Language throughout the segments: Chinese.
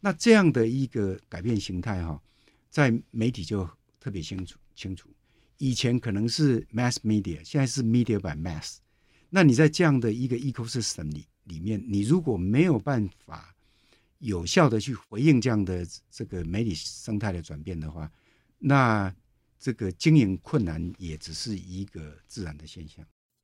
那这样的一个改变形态哈，在媒体就特别清楚清楚。以前可能是 mass media，现在是 media by mass。那你在这样的一个 ecosystem 里里面，你如果没有办法有效的去回应这样的这个媒体生态的转变的话，那这个经营困难也只是一个自然的现象。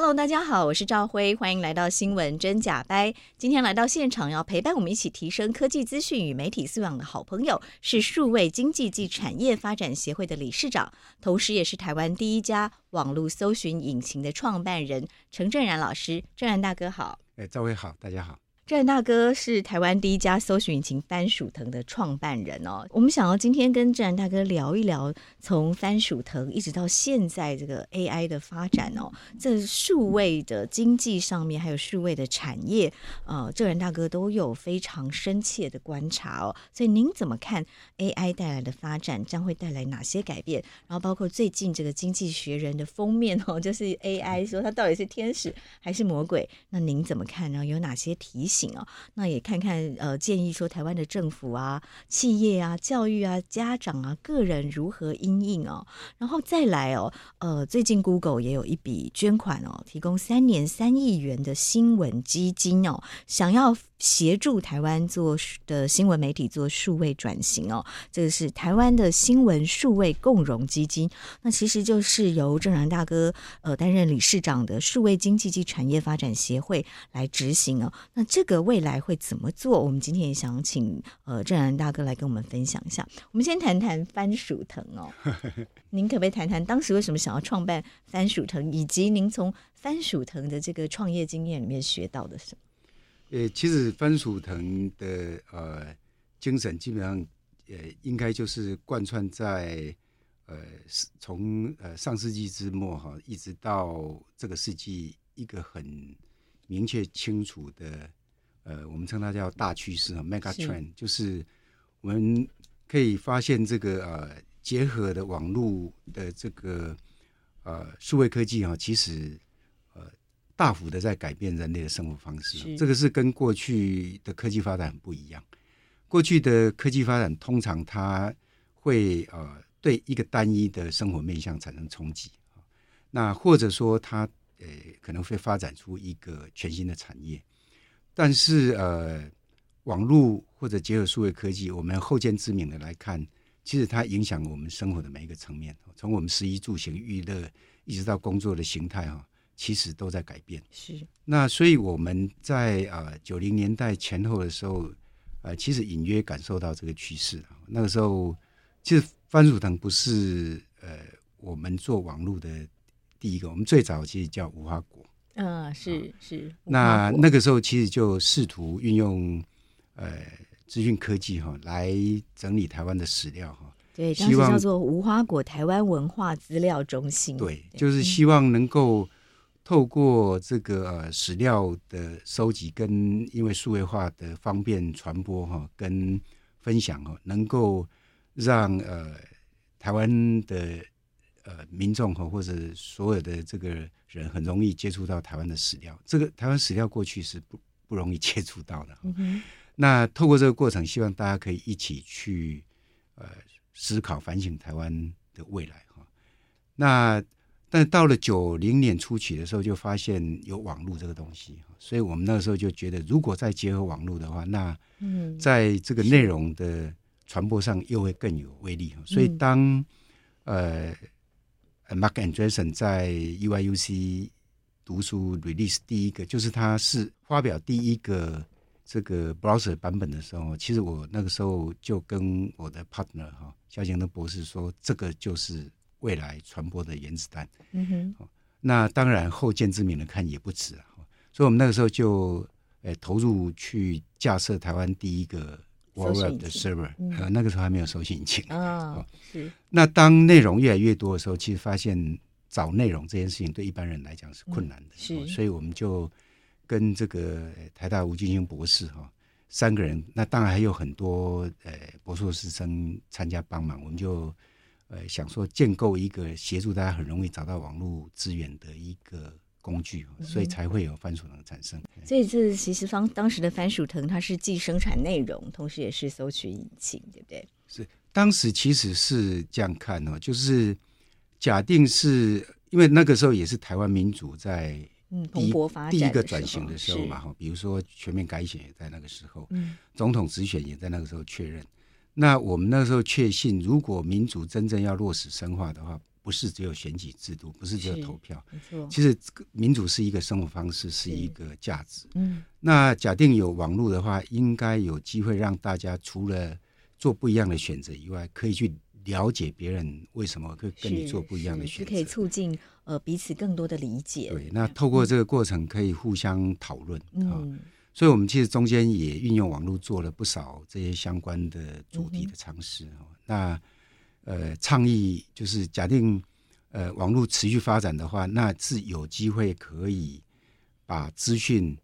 Hello，大家好，我是赵辉，欢迎来到新闻真假掰。今天来到现场要陪伴我们一起提升科技资讯与媒体素养的好朋友，是数位经济及产业发展协会的理事长，同时也是台湾第一家网络搜寻引擎的创办人陈正然老师。正然大哥好，哎，赵辉好，大家好。正然大哥是台湾第一家搜寻引擎番薯藤的创办人哦。我们想要今天跟正然大哥聊一聊，从番薯藤一直到现在这个 AI 的发展哦，这数位的经济上面还有数位的产业，呃，正然大哥都有非常深切的观察哦。所以您怎么看 AI 带来的发展将会带来哪些改变？然后包括最近这个《经济学人》的封面哦，就是 AI 说它到底是天使还是魔鬼？那您怎么看呢？有哪些提醒？那也看看呃，建议说台湾的政府啊、企业啊、教育啊、家长啊、个人如何因应哦，然后再来哦，呃，最近 Google 也有一笔捐款哦，提供三年三亿元的新闻基金哦，想要。协助台湾做的新闻媒体做数位转型哦，这个是台湾的新闻数位共融基金。那其实就是由正然大哥呃担任理事长的数位经济及产业发展协会来执行哦。那这个未来会怎么做？我们今天也想请呃郑然大哥来跟我们分享一下。我们先谈谈番薯藤哦，您可不可以谈谈当时为什么想要创办番薯藤，以及您从番薯藤的这个创业经验里面学到的什么？呃，其实番薯藤的呃精神基本上呃应该就是贯穿在呃从呃上世纪之末哈，一直到这个世纪一个很明确清楚的呃，我们称它叫大趋势啊，mega trend，就是我们可以发现这个呃结合的网络的这个呃数位科技啊，其实呃。大幅的在改变人类的生活方式，这个是跟过去的科技发展很不一样。过去的科技发展通常它会呃对一个单一的生活面向产生冲击，那或者说它呃可能会发展出一个全新的产业。但是呃网络或者结合数位科技，我们后见之明的来看，其实它影响我们生活的每一个层面，从我们食衣住行娱乐一直到工作的形态哈。其实都在改变，是。那所以我们在呃九零年代前后的时候，呃，其实隐约感受到这个趋势。那个时候，其实番薯藤不是呃我们做网络的第一个，我们最早其实叫无花果。嗯，是是。那那个时候其实就试图运用呃资讯科技哈来整理台湾的史料哈。对，当时叫做无花果台湾文化资料中心。对，就是希望能够。透过这个呃史料的收集，跟因为数位化的方便传播哈，跟分享哦，能够让呃台湾的呃民众和，或者所有的这个人很容易接触到台湾的史料。这个台湾史料过去是不不容易接触到的。那透过这个过程，希望大家可以一起去呃思考反省台湾的未来哈。那。但到了九零年初期的时候，就发现有网络这个东西，所以我们那个时候就觉得，如果再结合网络的话，那嗯，在这个内容的传播上又会更有威力。所以当呃，Marc Andreessen 在 UIUC 读书 release 第一个，就是他是发表第一个这个 browser 版本的时候，其实我那个时候就跟我的 partner 哈萧敬腾博士说，这个就是。未来传播的原子弹，嗯哼，那当然后见之明的看也不迟啊，所以我们那个时候就诶投入去架设台湾第一个 Web 的 server，呃，那个时候还没有搜寻引擎啊。是。那当内容越来越多的时候，其实发现找内容这件事情对一般人来讲是困难的。是。所以我们就跟这个台大吴俊兴博士哈三个人，那当然还有很多呃博硕士生参加帮忙，我们就呃想说建构一个协助大家很容易找到网络资源的一个。工具，所以才会有番薯藤产生。嗯、所以这其实方当时的番薯藤，它是既生产内容，同时也是搜取引擎，对不对？是当时其实是这样看哦，就是假定是因为那个时候也是台湾民主在嗯蓬勃发展第一个转型的时候嘛哈，比如说全面改选也在那个时候，嗯，总统直选也在那个时候确认。那我们那个时候确信，如果民主真正要落实深化的话。不是只有选举制度，不是只有投票。其实民主是一个生活方式，是一个价值。嗯，那假定有网络的话，应该有机会让大家除了做不一样的选择以外，可以去了解别人为什么会跟你做不一样的选择，可以促进呃彼此更多的理解。对，那透过这个过程可以互相讨论。嗯，所以我们其实中间也运用网络做了不少这些相关的主题的尝试。嗯、那呃，倡议就是假定，呃，网络持续发展的话，那是有机会可以把资讯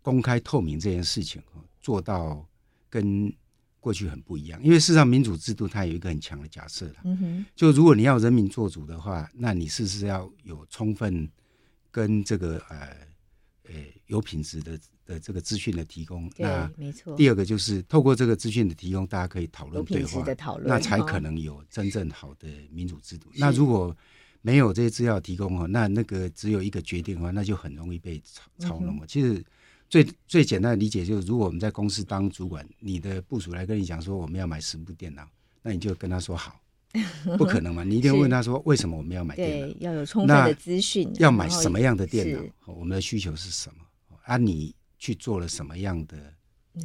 公开透明这件事情做到跟过去很不一样。因为事实上，民主制度它有一个很强的假设了，嗯，就如果你要人民做主的话，那你是不是要有充分跟这个呃呃有品质的。的这个资讯的提供，那没错。第二个就是透过这个资讯的提供，大家可以讨论对话，那才可能有真正好的民主制度。那如果没有这些资料提供哈，那那个只有一个决定的话，那就很容易被操操弄。其实最最简单的理解就是，如果我们在公司当主管，你的部署来跟你讲说我们要买十部电脑，那你就跟他说好，不可能嘛？你一定要问他说为什么我们要买电脑？要有充分的资讯，要买什么样的电脑？我们的需求是什么？啊，你。去做了什么样的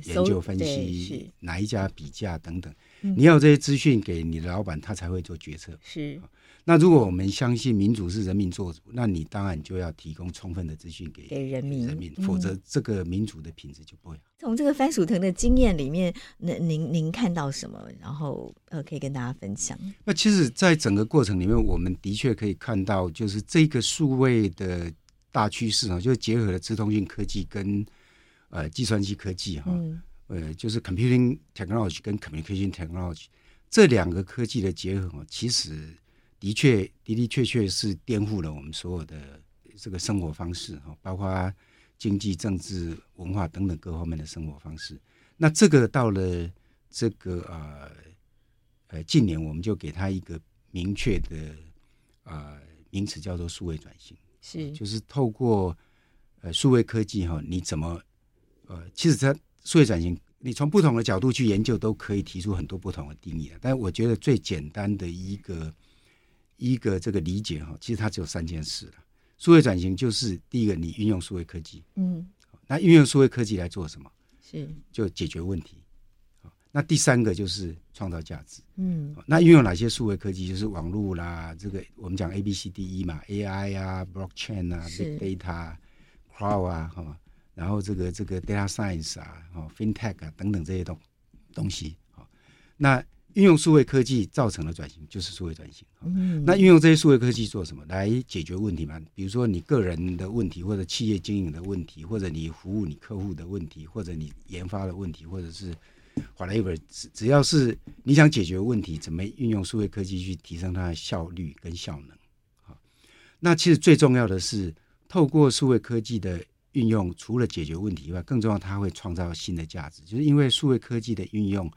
研究分析？哪一家比价等等？嗯、你要有这些资讯给你的老板，他才会做决策。是。那如果我们相信民主是人民做主，那你当然就要提供充分的资讯给给人民，人民，否则这个民主的品质就不会好。从这个番薯藤的经验里面，那您您看到什么？然后呃，可以跟大家分享。那其实，在整个过程里面，我们的确可以看到，就是这个数位的大趋势啊，就是结合了资通讯科技跟。呃，计算机科技哈，嗯、呃，就是 computing technology 跟 communication technology 这两个科技的结合，其实的确的的确确是颠覆了我们所有的这个生活方式哈，包括经济、政治、文化等等各方面的生活方式。那这个到了这个呃呃近年，我们就给它一个明确的呃名词，叫做数位转型，是，就是透过呃数位科技哈，你怎么呃，其实它数位转型，你从不同的角度去研究，都可以提出很多不同的定义。但我觉得最简单的一个一个这个理解哈，其实它只有三件事了。数位转型就是第一个，你运用数位科技，嗯，那运用数位科技来做什么？是就解决问题。那第三个就是创造价值，嗯，那运用哪些数位科技？就是网络啦，这个我们讲 A B C D E 嘛，AI 啊，Blockchain 啊，Big Data，Cloud 啊，好吗？然后这个这个 data science 啊，哦，fintech 啊等等这些东东西，那运用数位科技造成的转型就是数位转型。嗯，那运用这些数位科技做什么？来解决问题嘛？比如说你个人的问题，或者企业经营的问题，或者你服务你客户的问题，或者你研发的问题，或者是 whatever，只只要是你想解决问题，怎么运用数位科技去提升它的效率跟效能？好，那其实最重要的是透过数位科技的。运用除了解决问题以外，更重要，它会创造新的价值。就是因为数位科技的运用，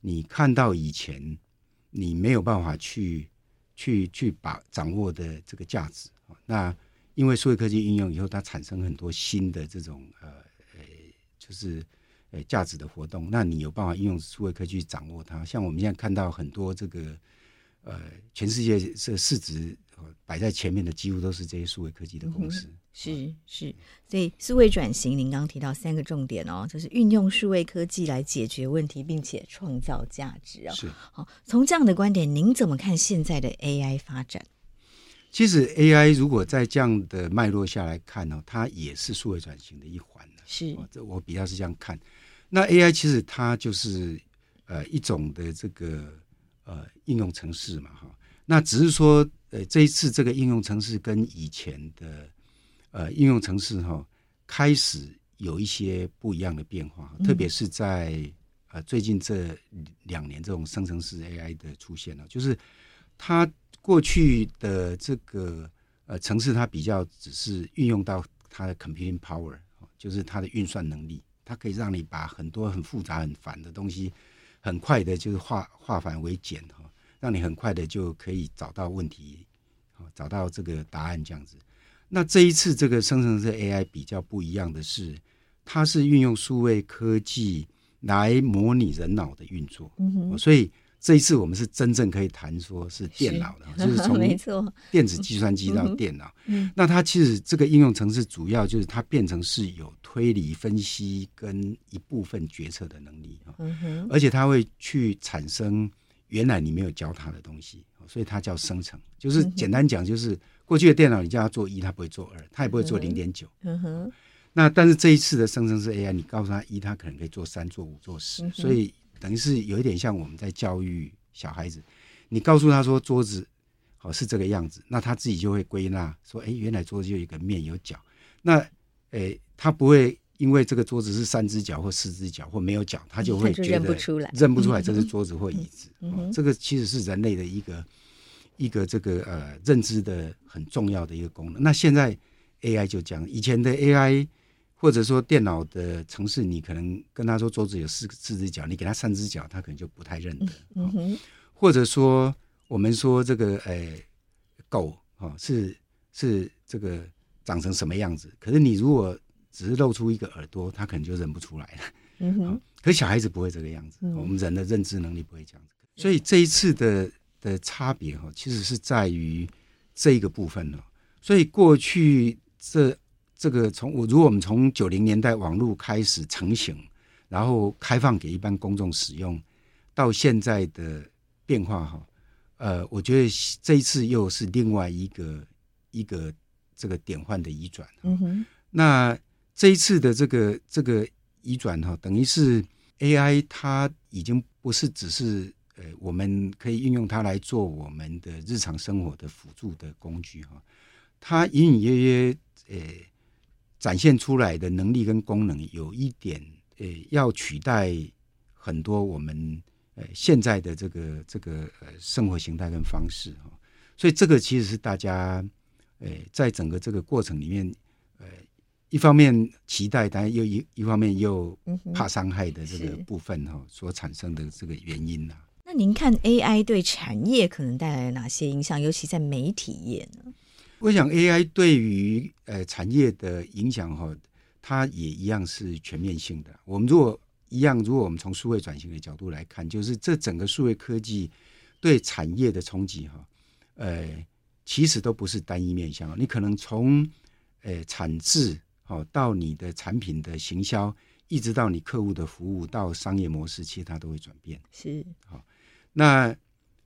你看到以前你没有办法去去去把掌握的这个价值，那因为数位科技运用以后，它产生很多新的这种呃呃，就是呃价值的活动。那你有办法运用数位科技去掌握它？像我们现在看到很多这个呃，全世界这市值摆在前面的，几乎都是这些数位科技的公司。嗯是是，所以数位转型，您刚刚提到三个重点哦，就是运用数位科技来解决问题，并且创造价值哦。是好，从这样的观点，您怎么看现在的 AI 发展？其实 AI 如果在这样的脉络下来看呢，它也是数位转型的一环。是，这我比较是这样看。那 AI 其实它就是呃一种的这个呃应用程式嘛，哈。那只是说，呃，这一次这个应用程式跟以前的呃应用程式哈，开始有一些不一样的变化，特别是在呃最近这两年这种生成式 AI 的出现了，就是它过去的这个呃城市，它比较只是运用到它的 computing power，就是它的运算能力。它可以让你把很多很复杂、很烦的东西，很快的，就是化化繁为简哈，让你很快的就可以找到问题，找到这个答案这样子。那这一次这个生成式 AI 比较不一样的是，它是运用数位科技来模拟人脑的运作，所以。这一次我们是真正可以谈说是电脑的，是就是从 电子计算机到电脑。嗯，那它其实这个应用程式主要就是它变成是有推理分析跟一部分决策的能力啊。嗯哼，而且它会去产生原来你没有教它的东西，所以它叫生成。就是简单讲，就是过去的电脑你叫它做一，它不会做二，它也不会做零点九。嗯哼，那但是这一次的生成式 AI，你告诉他一，它可能可以做三、做五、做十，所以。等于是有一点像我们在教育小孩子，你告诉他说桌子好是这个样子，那他自己就会归纳说，哎，原来桌子有一个面有角，那诶，他不会因为这个桌子是三只脚或四只脚或没有脚，他就会觉得认不出来，认不出来这是桌子或椅子。这个其实是人类的一个一个这个呃认知的很重要的一个功能。那现在 AI 就讲，以前的 AI。或者说电脑的城市，你可能跟他说桌子有四四只脚，你给他三只脚，他可能就不太认得。嗯哼。或者说我们说这个诶、欸、狗哦是是这个长成什么样子，可是你如果只是露出一个耳朵，他可能就认不出来了。嗯哼。可是小孩子不会这个样子，我们人的认知能力不会这样子。所以这一次的的差别哈，其实是在于这一个部分哦。所以过去这。这个从我如果我们从九零年代网络开始成型，然后开放给一般公众使用，到现在的变化哈，呃，我觉得这一次又是另外一个一个这个典范的移转。嗯哼。那这一次的这个这个移转哈，等于是 AI 它已经不是只是呃我们可以运用它来做我们的日常生活的辅助的工具哈，它隐隐约约呃。展现出来的能力跟功能有一点，呃，要取代很多我们呃现在的这个这个呃生活形态跟方式哈，所以这个其实是大家呃在整个这个过程里面，呃，一方面期待，但又一一方面又怕伤害的这个部分哈，所产生的这个原因呐。那您看 AI 对产业可能带来哪些影响，尤其在媒体业呢？我想 AI 对于呃产业的影响哈，它也一样是全面性的。我们如果一样，如果我们从数位转型的角度来看，就是这整个数位科技对产业的冲击哈，呃，其实都不是单一面向。你可能从呃产制好到你的产品的行销，一直到你客户的服务到商业模式，其实它都会转变。是好，那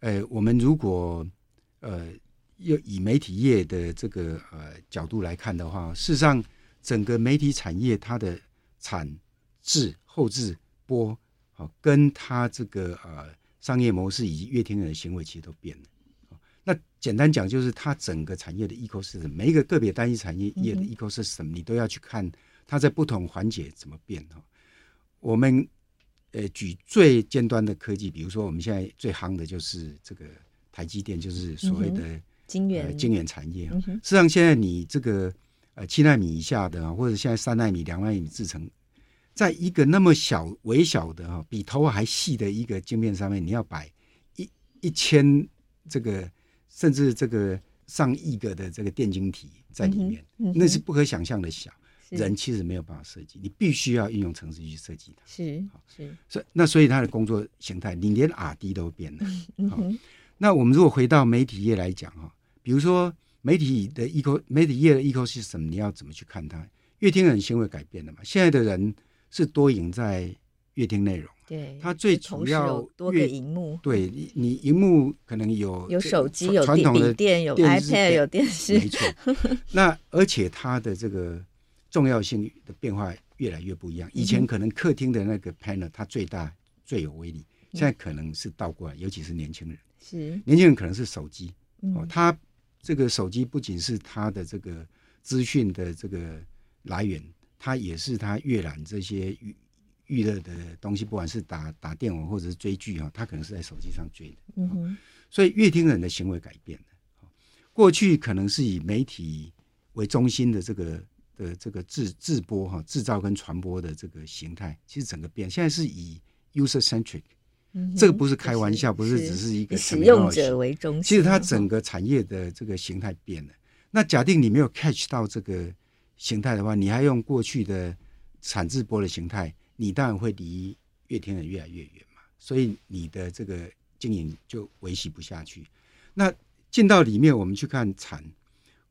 呃，我们如果呃。又以媒体业的这个呃角度来看的话，事实上整个媒体产业它的产制、后制、播，好，跟它这个呃商业模式以及阅听人的行为其实都变了。那简单讲，就是它整个产业的 ecosystem，每一个个别单一产业业的 ecosystem，你都要去看它在不同环节怎么变哈。我们呃举最尖端的科技，比如说我们现在最夯的就是这个台积电，就是所谓的。晶圆晶圆产业啊，实际上现在你这个呃七纳米以下的，或者现在三纳米、两纳米制程，在一个那么小微小的哈，比头发还细的一个晶片上面，你要摆一一千这个甚至这个上亿个的这个电晶体在里面，那是不可想象的小，人其实没有办法设计，你必须要运用程式去设计它。是是，所以那所以他的工作形态，你连 R&D 都变了。好，那我们如果回到媒体业来讲哈。比如说媒体的 eco 媒体业的 ecosystem，你要怎么去看它？乐听人行为改变的嘛？现在的人是多赢在乐听内容，对，它最主要多个荧幕，对你，你荧幕可能有有手机，有传统的电，有 iPad，有电视，没错。那而且它的这个重要性的变化越来越不一样。以前可能客厅的那个 panel 它最大最有威力，现在可能是倒过来，尤其是年轻人。是年轻人可能是手机哦，嗯他这个手机不仅是他的这个资讯的这个来源，它也是他阅览这些娱娱乐的东西，不管是打打电玩或者是追剧啊，他可能是在手机上追的。嗯哼，所以阅听人的行为改变了。过去可能是以媒体为中心的这个的这个制制播哈制造跟传播的这个形态，其实整个变，现在是以 user centric。嗯这个不是开玩笑，不是只是一个以使用者为中心。其实它整个产业的这个形态变了。那假定你没有 catch 到这个形态的话，你还用过去的产制播的形态，你当然会离乐天人越来越远嘛。所以你的这个经营就维系不下去。那进到里面，我们去看产，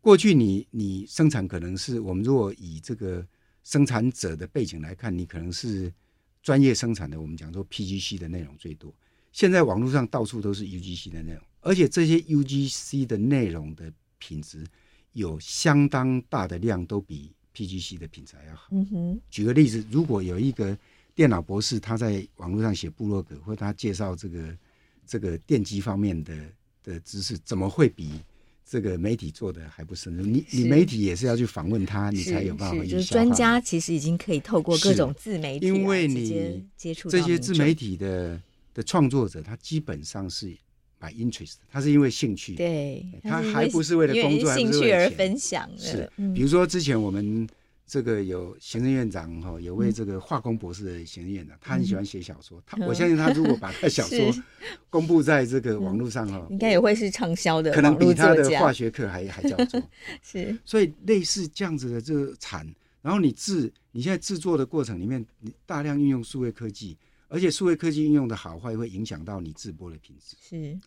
过去你你生产可能是我们如果以这个生产者的背景来看，你可能是。专业生产的，我们讲说 PGC 的内容最多。现在网络上到处都是 UGC 的内容，而且这些 UGC 的内容的品质有相当大的量，都比 PGC 的品质还要好。嗯哼，举个例子，如果有一个电脑博士，他在网络上写部落格，或者他介绍这个这个电机方面的的知识，怎么会比？这个媒体做的还不深入，你你媒体也是要去访问他，你才有办法。就是专家其实已经可以透过各种自媒体，因为你接触这些自媒体的的创作者，他基本上是 by interest，他是因为兴趣，对，他还不是为了工作，兴趣而分享。是，比如说之前我们。这个有行政院长哈，有位这个化工博士的行政院长，他很喜欢写小说。他我相信他如果把他小说 公布在这个网络上哈，应该也会是畅销的，可能比他的化学课还还叫座。是，所以类似这样子的这个产，然后你制，你现在制作的过程里面，你大量运用数位科技，而且数位科技运用的好坏会影响到你制播的品质。是，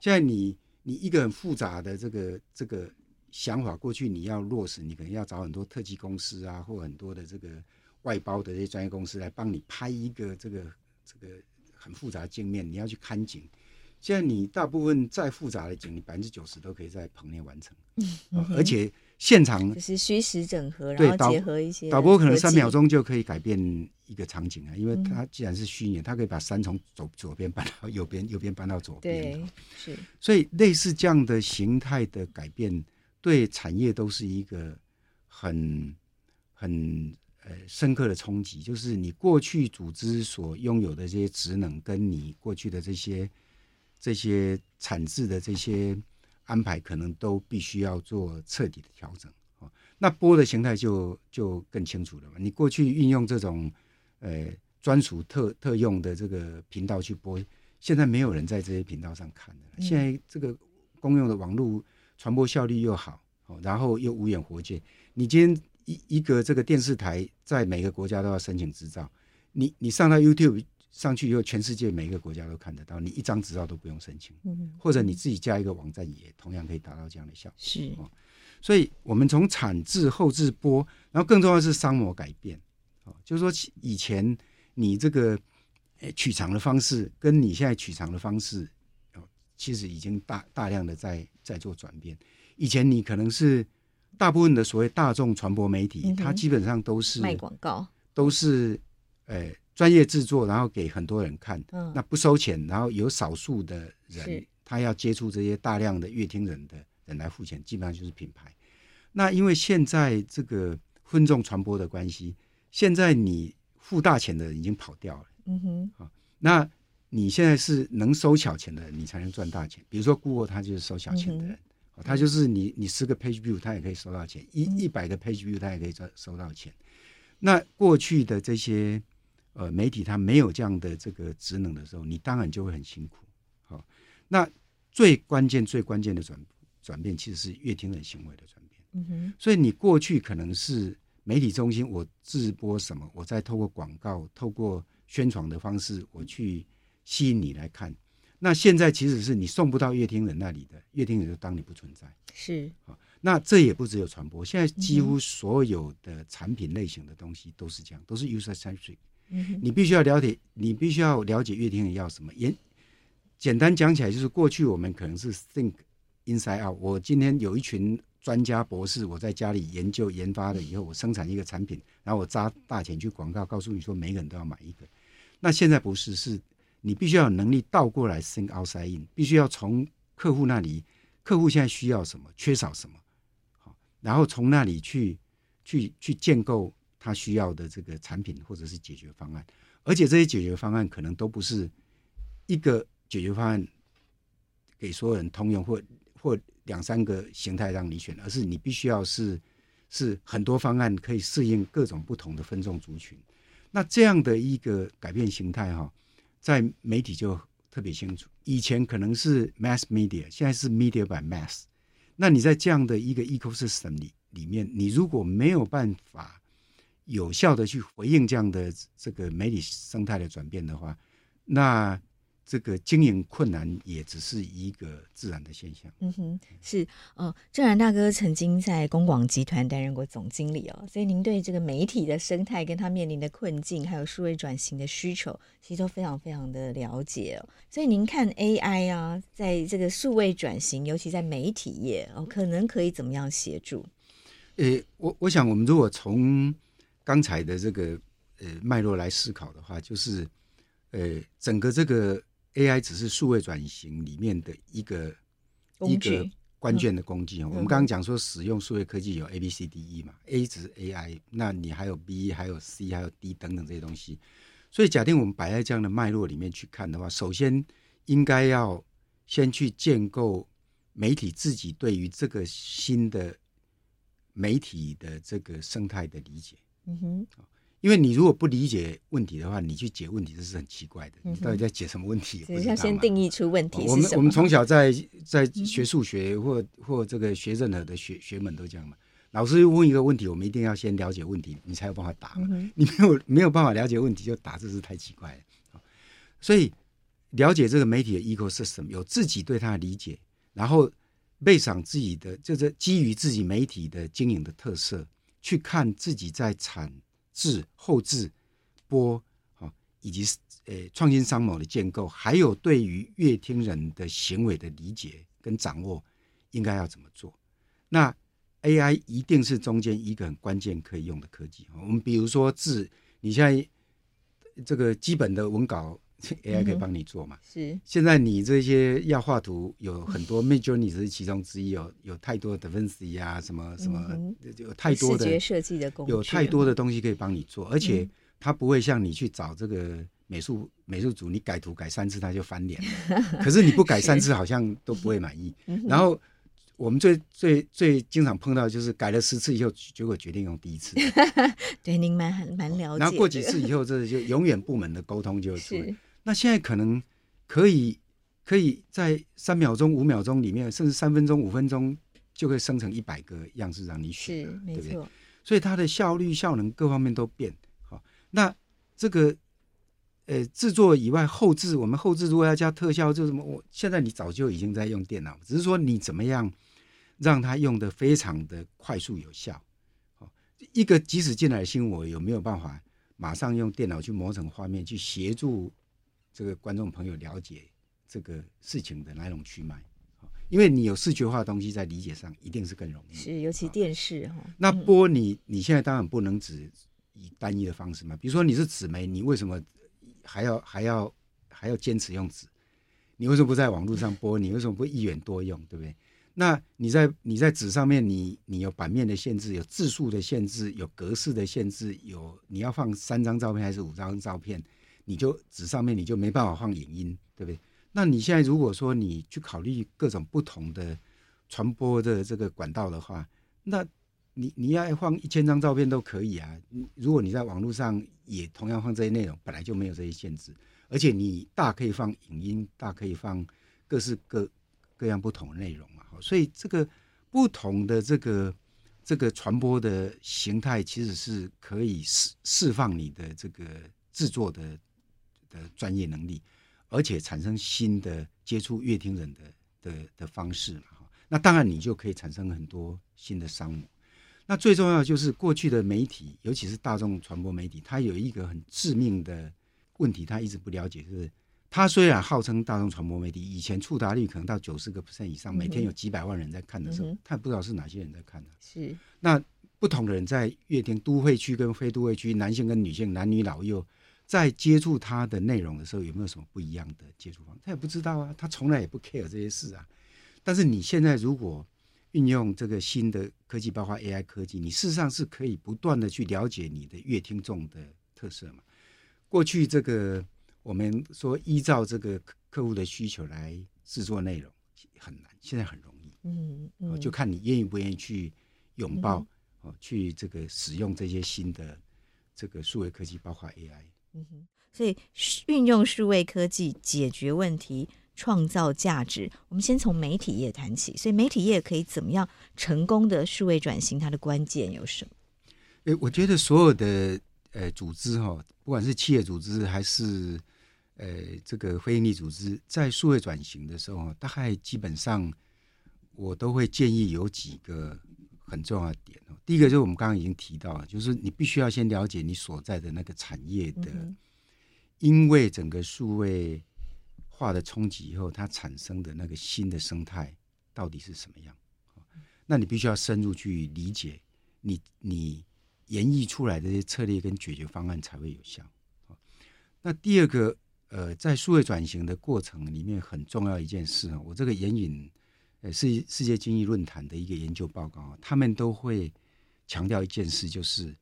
现在你你一个很复杂的这个这个。想法过去你要落实，你可能要找很多特技公司啊，或很多的这个外包的这些专业公司来帮你拍一个这个这个很复杂的镜面，你要去看景。现在你大部分再复杂的景，你百分之九十都可以在棚内完成，而且现场就是虚实整合，对，然后结合一些导播可能三秒钟就可以改变一个场景啊，因为它既然是虚拟，它可以把山从左左边搬到右边，右边搬到左边，对，是，所以类似这样的形态的改变。对产业都是一个很很呃深刻的冲击，就是你过去组织所拥有的这些职能，跟你过去的这些这些产制的这些安排，可能都必须要做彻底的调整。哦，那播的形态就就更清楚了嘛。你过去运用这种呃专属特特用的这个频道去播，现在没有人在这些频道上看的。现在这个公用的网络。传播效率又好，然后又无远弗届。你今天一一个这个电视台在每个国家都要申请执照，你你上到 YouTube 上去以后，全世界每一个国家都看得到，你一张执照都不用申请，或者你自己加一个网站也同样可以达到这样的效果。是，所以我们从产制、后制、播，然后更重要的是商模改变，就是说以前你这个取长的方式，跟你现在取长的方式。其实已经大大量的在在做转变。以前你可能是大部分的所谓大众传播媒体，嗯、它基本上都是卖广告，都是呃专业制作，然后给很多人看，嗯、那不收钱，然后有少数的人他要接触这些大量的乐听人的人来付钱，基本上就是品牌。那因为现在这个分众传播的关系，现在你付大钱的人已经跑掉了。嗯哼，好，那。你现在是能收小钱的人，你才能赚大钱。比如说，Google 他就是收小钱的人，嗯、他就是你，你十个 page view 他也可以收到钱，一一百个 page view 他也可以收收到钱。那过去的这些呃媒体，他没有这样的这个职能的时候，你当然就会很辛苦。好，那最关键、最关键的转转变，其实是阅听人行为的转变。嗯哼，所以你过去可能是媒体中心，我直播什么，我再透过广告、透过宣传的方式，我去。吸引你来看，那现在其实是你送不到乐听人那里的，乐听人就当你不存在。是啊，那这也不只有传播，现在几乎所有的产品类型的东西都是这样，都是 user centric。嗯，你必须要了解，你必须要了解乐听人要什么。也简单讲起来，就是过去我们可能是 think inside out。我今天有一群专家博士，我在家里研究研发了以后，我生产一个产品，然后我砸大钱去广告，告诉你说每个人都要买一个。那现在不是，是你必须要有能力倒过来 think outside in，必须要从客户那里，客户现在需要什么，缺少什么，好，然后从那里去去去建构他需要的这个产品或者是解决方案，而且这些解决方案可能都不是一个解决方案给所有人通用，或或两三个形态让你选，而是你必须要是是很多方案可以适应各种不同的分众族群。那这样的一个改变形态哈，在媒体就特别清楚。以前可能是 mass media，现在是 media by mass。那你在这样的一个 ecosystem 里里面，你如果没有办法有效的去回应这样的这个媒体生态的转变的话，那。这个经营困难也只是一个自然的现象。嗯哼，是呃，正然大哥曾经在公广集团担任过总经理哦，所以您对这个媒体的生态跟他面临的困境，还有数位转型的需求，其实都非常非常的了解哦。所以您看 AI 啊，在这个数位转型，尤其在媒体业哦，可能可以怎么样协助？呃，我我想，我们如果从刚才的这个呃脉络来思考的话，就是呃整个这个。AI 只是数位转型里面的一个一个关键的工具。我们刚刚讲说，使用数位科技有 A、B、C、D、E 嘛，A 只是 AI，那你还有 B，还有 C，还有 D 等等这些东西。所以，假定我们摆在这样的脉络里面去看的话，首先应该要先去建构媒体自己对于这个新的媒体的这个生态的理解。嗯哼。因为你如果不理解问题的话，你去解问题这是很奇怪的。你到底在解什么问题？只是要先定义出问题是什么。我们我们从小在在学数学或或这个学任何的学学门都这样嘛。老师问一个问题，我们一定要先了解问题，你才有办法答嘛。你没有没有办法了解问题就答，这是太奇怪了。所以了解这个媒体的 ecosystem，有自己对它的理解，然后背上自己的，就是基于自己媒体的经营的特色，去看自己在产。字、后制、播，以及是呃创新商谋的建构，还有对于乐听人的行为的理解跟掌握，应该要怎么做？那 AI 一定是中间一个很关键可以用的科技。我们比如说字，你现在这个基本的文稿。AI 可以帮你做嘛？是。现在你这些要画图，有很多 Midjourney 是其中之一，有有太多的 DaVinci 啊，什么什么，有太多的视觉设计的工具，有太多的东西可以帮你做，而且它不会像你去找这个美术美术组，你改图改三次他就翻脸了。可是你不改三次好像都不会满意。然后我们最最最经常碰到就是改了十次以后，结果决定用第一次。对，您蛮蛮了解。然后过几次以后，这就永远部门的沟通就出。那现在可能可以可以在三秒钟、五秒钟里面，甚至三分钟、五分钟，就可以生成一百个样式让你选，对不对？所以它的效率、效能各方面都变好。那这个呃制作以外，后置我们后置如果要加特效，就什么？我现在你早就已经在用电脑，只是说你怎么样让它用的非常的快速有效。一个即使进来的新，我有没有办法马上用电脑去磨成画面，去协助？这个观众朋友了解这个事情的来龙去脉，因为你有视觉化的东西，在理解上一定是更容易。是，尤其电视哈。那播你你现在当然不能只以单一的方式嘛，比如说你是纸媒，你为什么还要还要还要坚持用纸？你为什么不在网络上播？你为什么不一元多用？对不对？那你在你在纸上面，你你有版面的限制，有字数的限制，有格式的限制，有你要放三张照片还是五张照片？你就纸上面你就没办法放影音，对不对？那你现在如果说你去考虑各种不同的传播的这个管道的话，那你你要放一千张照片都可以啊。如果你在网络上也同样放这些内容，本来就没有这些限制，而且你大可以放影音，大可以放各式各各样不同的内容嘛。所以这个不同的这个这个传播的形态，其实是可以释释放你的这个制作的。的专业能力，而且产生新的接触乐听人的的的方式嘛，那当然你就可以产生很多新的商模。那最重要就是过去的媒体，尤其是大众传播媒体，它有一个很致命的问题，它一直不了解，就是它虽然号称大众传播媒体，以前触达率可能到九十个 percent 以上，每天有几百万人在看的时候，嗯、他也不知道是哪些人在看的。是那不同的人在乐听，都会区跟非都会区，男性跟女性，男女老幼，在接触他的内容的时候，有没有什么不一样的接触方式？他也不知道啊，他从来也不 care 这些事啊。但是你现在如果运用这个新的科技，包括 AI 科技，你事实上是可以不断的去了解你的乐听众的特色嘛。过去这个我们说依照这个客户的需求来制作内容很难，现在很容易。嗯，嗯就看你愿意不愿意去拥抱哦，嗯、去这个使用这些新的这个数位科技，包括 AI。嗯哼，所以运用数位科技解决问题、创造价值。我们先从媒体业谈起，所以媒体业可以怎么样成功的数位转型？它的关键有什么？诶，我觉得所有的呃组织哈，不管是企业组织还是呃这个非营利组织，在数位转型的时候，大概基本上我都会建议有几个很重要的点。第一个就是我们刚刚已经提到了，就是你必须要先了解你所在的那个产业的，因为整个数位化的冲击以后，它产生的那个新的生态到底是什么样？那你必须要深入去理解，你你演绎出来的这些策略跟解决方案才会有效。那第二个，呃，在数位转型的过程里面，很重要一件事啊，我这个援引呃世世界经济论坛的一个研究报告，他们都会。强调一件事，就是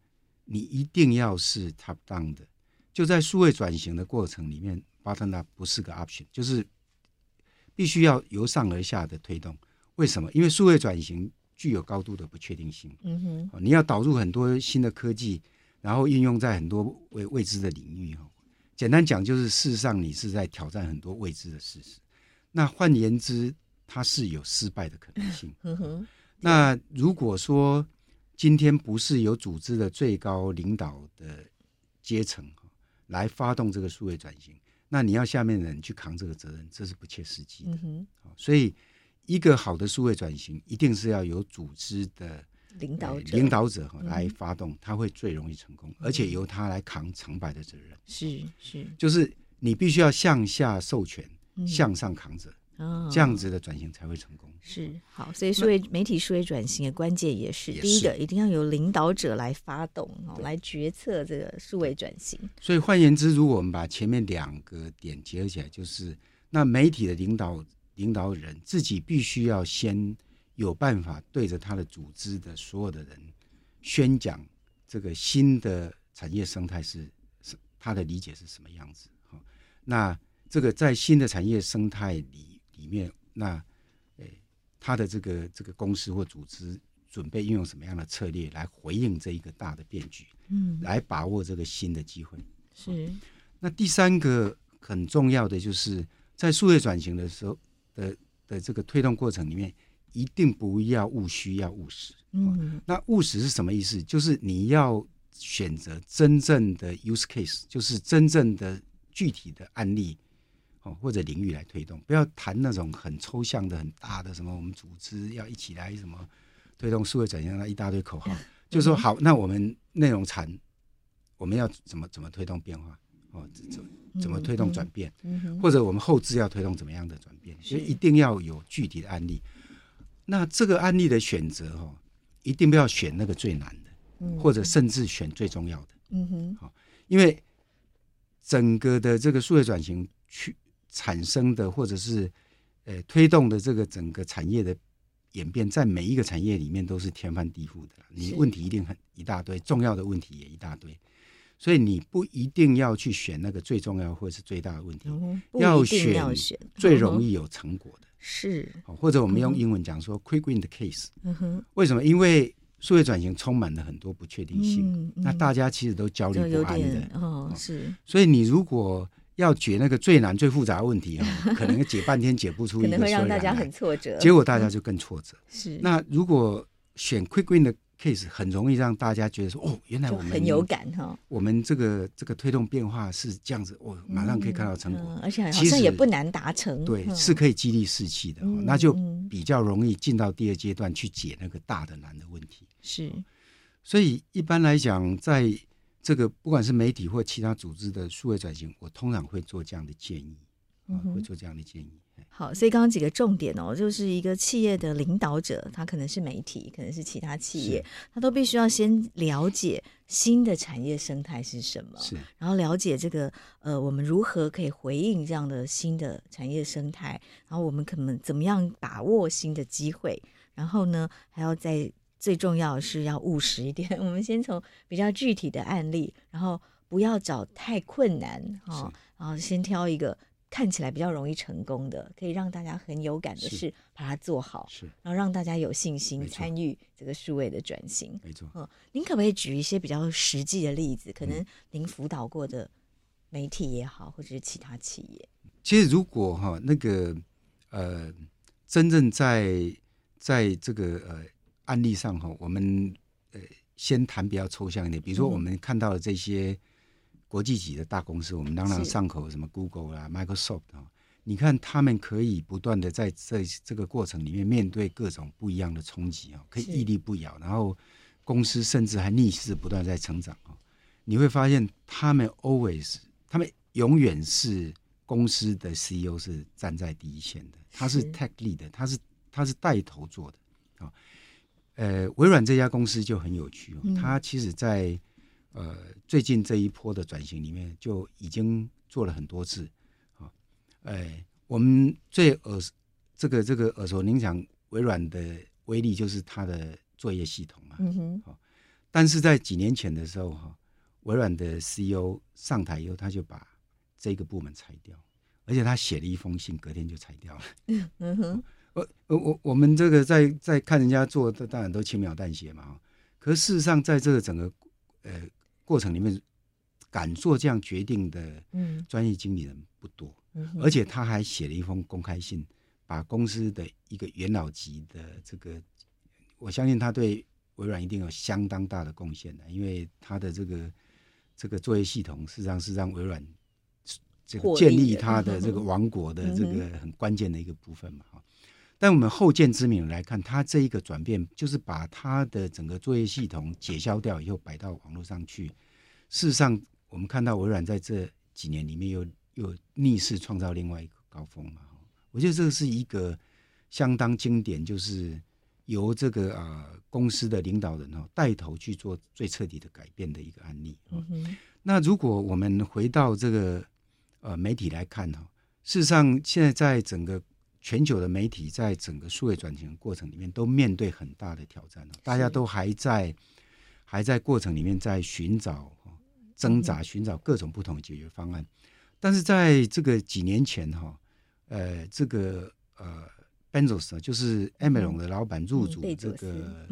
你一定要是 top down 的。就在数位转型的过程里面，bottom up 不是个 option，就是必须要由上而下的推动。为什么？因为数位转型具有高度的不确定性。嗯哼，你要导入很多新的科技，然后运用在很多未未知的领域。哈，简单讲，就是事实上你是在挑战很多未知的事实。那换言之，它是有失败的可能性。嗯哼，那如果说今天不是由组织的最高领导的阶层来发动这个数位转型，那你要下面的人去扛这个责任，这是不切实际的。嗯、所以，一个好的数位转型，一定是要由组织的领导者、呃、领导者来发动，他会最容易成功，而且由他来扛成败的责任。是是，就是你必须要向下授权，嗯、向上扛责。这样子的转型才会成功。是好，所以数位媒体数位转型的关键也是，第一个，一定要有领导者来发动哦，来决策这个数位转型。所以换言之，如果我们把前面两个点结合起来，就是那媒体的领导领导人自己必须要先有办法对着他的组织的所有的人宣讲这个新的产业生态是是他的理解是什么样子。好，那这个在新的产业生态里。里面那，诶、欸，他的这个这个公司或组织准备运用什么样的策略来回应这一个大的变局？嗯，来把握这个新的机会。是。那第三个很重要的就是在数位转型的时候的的这个推动过程里面，一定不要务虚，要务实。嗯，那务实是什么意思？就是你要选择真正的 use case，就是真正的具体的案例。哦，或者领域来推动，不要谈那种很抽象的、很大的什么。我们组织要一起来什么推动数位转型，那一大堆口号，就说好，那我们内容产我们要怎么怎么推动变化？哦，怎怎么推动转变？或者我们后置要推动怎么样的转变？所以一定要有具体的案例。那这个案例的选择，哦，一定不要选那个最难的，或者甚至选最重要的。嗯哼，好，因为整个的这个数位转型去。产生的或者是呃推动的这个整个产业的演变，在每一个产业里面都是天翻地覆的。你问题一定很一大堆，重要的问题也一大堆，所以你不一定要去选那个最重要或者是最大的问题，嗯、要选最容易有成果的。是，或者我们用英文讲说 quick win 的 case。嗯哼，为什么？因为数位转型充满了很多不确定性，嗯嗯、那大家其实都焦虑不安的。哦，是。所以你如果要解那个最难、最复杂的问题啊，可能解半天解不出一个，可能会让大家很挫折，结果大家就更挫折。是，那如果选 quick win 的 case，很容易让大家觉得说，哦，原来我们很有感哈。我们这个这个推动变化是这样子，哦，马上可以看到成果，而且好像也不难达成。对，是可以激励士气的，那就比较容易进到第二阶段去解那个大的难的问题。是，所以一般来讲，在这个不管是媒体或其他组织的数位转型，我通常会做这样的建议。啊，会做这样的建议。好，所以刚刚几个重点哦，就是一个企业的领导者，他可能是媒体，可能是其他企业，他都必须要先了解新的产业生态是什么，是，然后了解这个呃，我们如何可以回应这样的新的产业生态，然后我们可能怎么样把握新的机会，然后呢，还要在最重要的是要务实一点，我们先从比较具体的案例，然后不要找太困难哈、哦，然后先挑一个。看起来比较容易成功的，可以让大家很有感的事，把它做好，是，然后让大家有信心参与这个数位的转型。没错，嗯，您可不可以举一些比较实际的例子？可能您辅导过的媒体也好，或者是其他企业。其实，如果哈那个呃，真正在在这个呃案例上哈，我们呃先谈比较抽象一点，比如说我们看到的这些。国际级的大公司，我们朗朗上口，什么 Google 啦、Microsoft 啊，你看他们可以不断的在这这个过程里面面对各种不一样的冲击啊，可以屹立不摇，然后公司甚至还逆势不断在成长啊。你会发现他们 always，他们永远是公司的 CEO 是站在第一线的，他是 tech lead 的，他是他是带头做的啊。呃，微软这家公司就很有趣哦，它其实在。呃，最近这一波的转型里面，就已经做了很多次，啊，哎，我们最耳这个这个耳熟能详，微软的威力就是它的作业系统嘛，嗯哼，好，但是在几年前的时候，哈，微软的 CEO 上台以后，他就把这个部门裁掉，而且他写了一封信，隔天就裁掉了，嗯哼，我我我我们这个在在看人家做的，当然都轻描淡写嘛，可事实上，在这个整个呃。过程里面敢做这样决定的专业经理人不多，而且他还写了一封公开信，把公司的一个元老级的这个，我相信他对微软一定有相当大的贡献的，因为他的这个这个作业系统实际上是让微软这个建立他的这个 王国的这个很关键的一个部分嘛。但我们后见之明来看，他这一个转变，就是把他的整个作业系统解消掉以后，摆到网络上去。事实上，我们看到微软在这几年里面又又逆势创造另外一个高峰嘛。我觉得这个是一个相当经典，就是由这个啊、呃、公司的领导人哦带头去做最彻底的改变的一个案例。嗯。那如果我们回到这个呃媒体来看哈，事实上现在在整个全球的媒体在整个数位转型的过程里面，都面对很大的挑战，大家都还在还在过程里面在寻找、挣扎、寻找各种不同的解决方案。但是在这个几年前哈，呃，这个呃，Benzos 就是 Amazon 的老板入主这个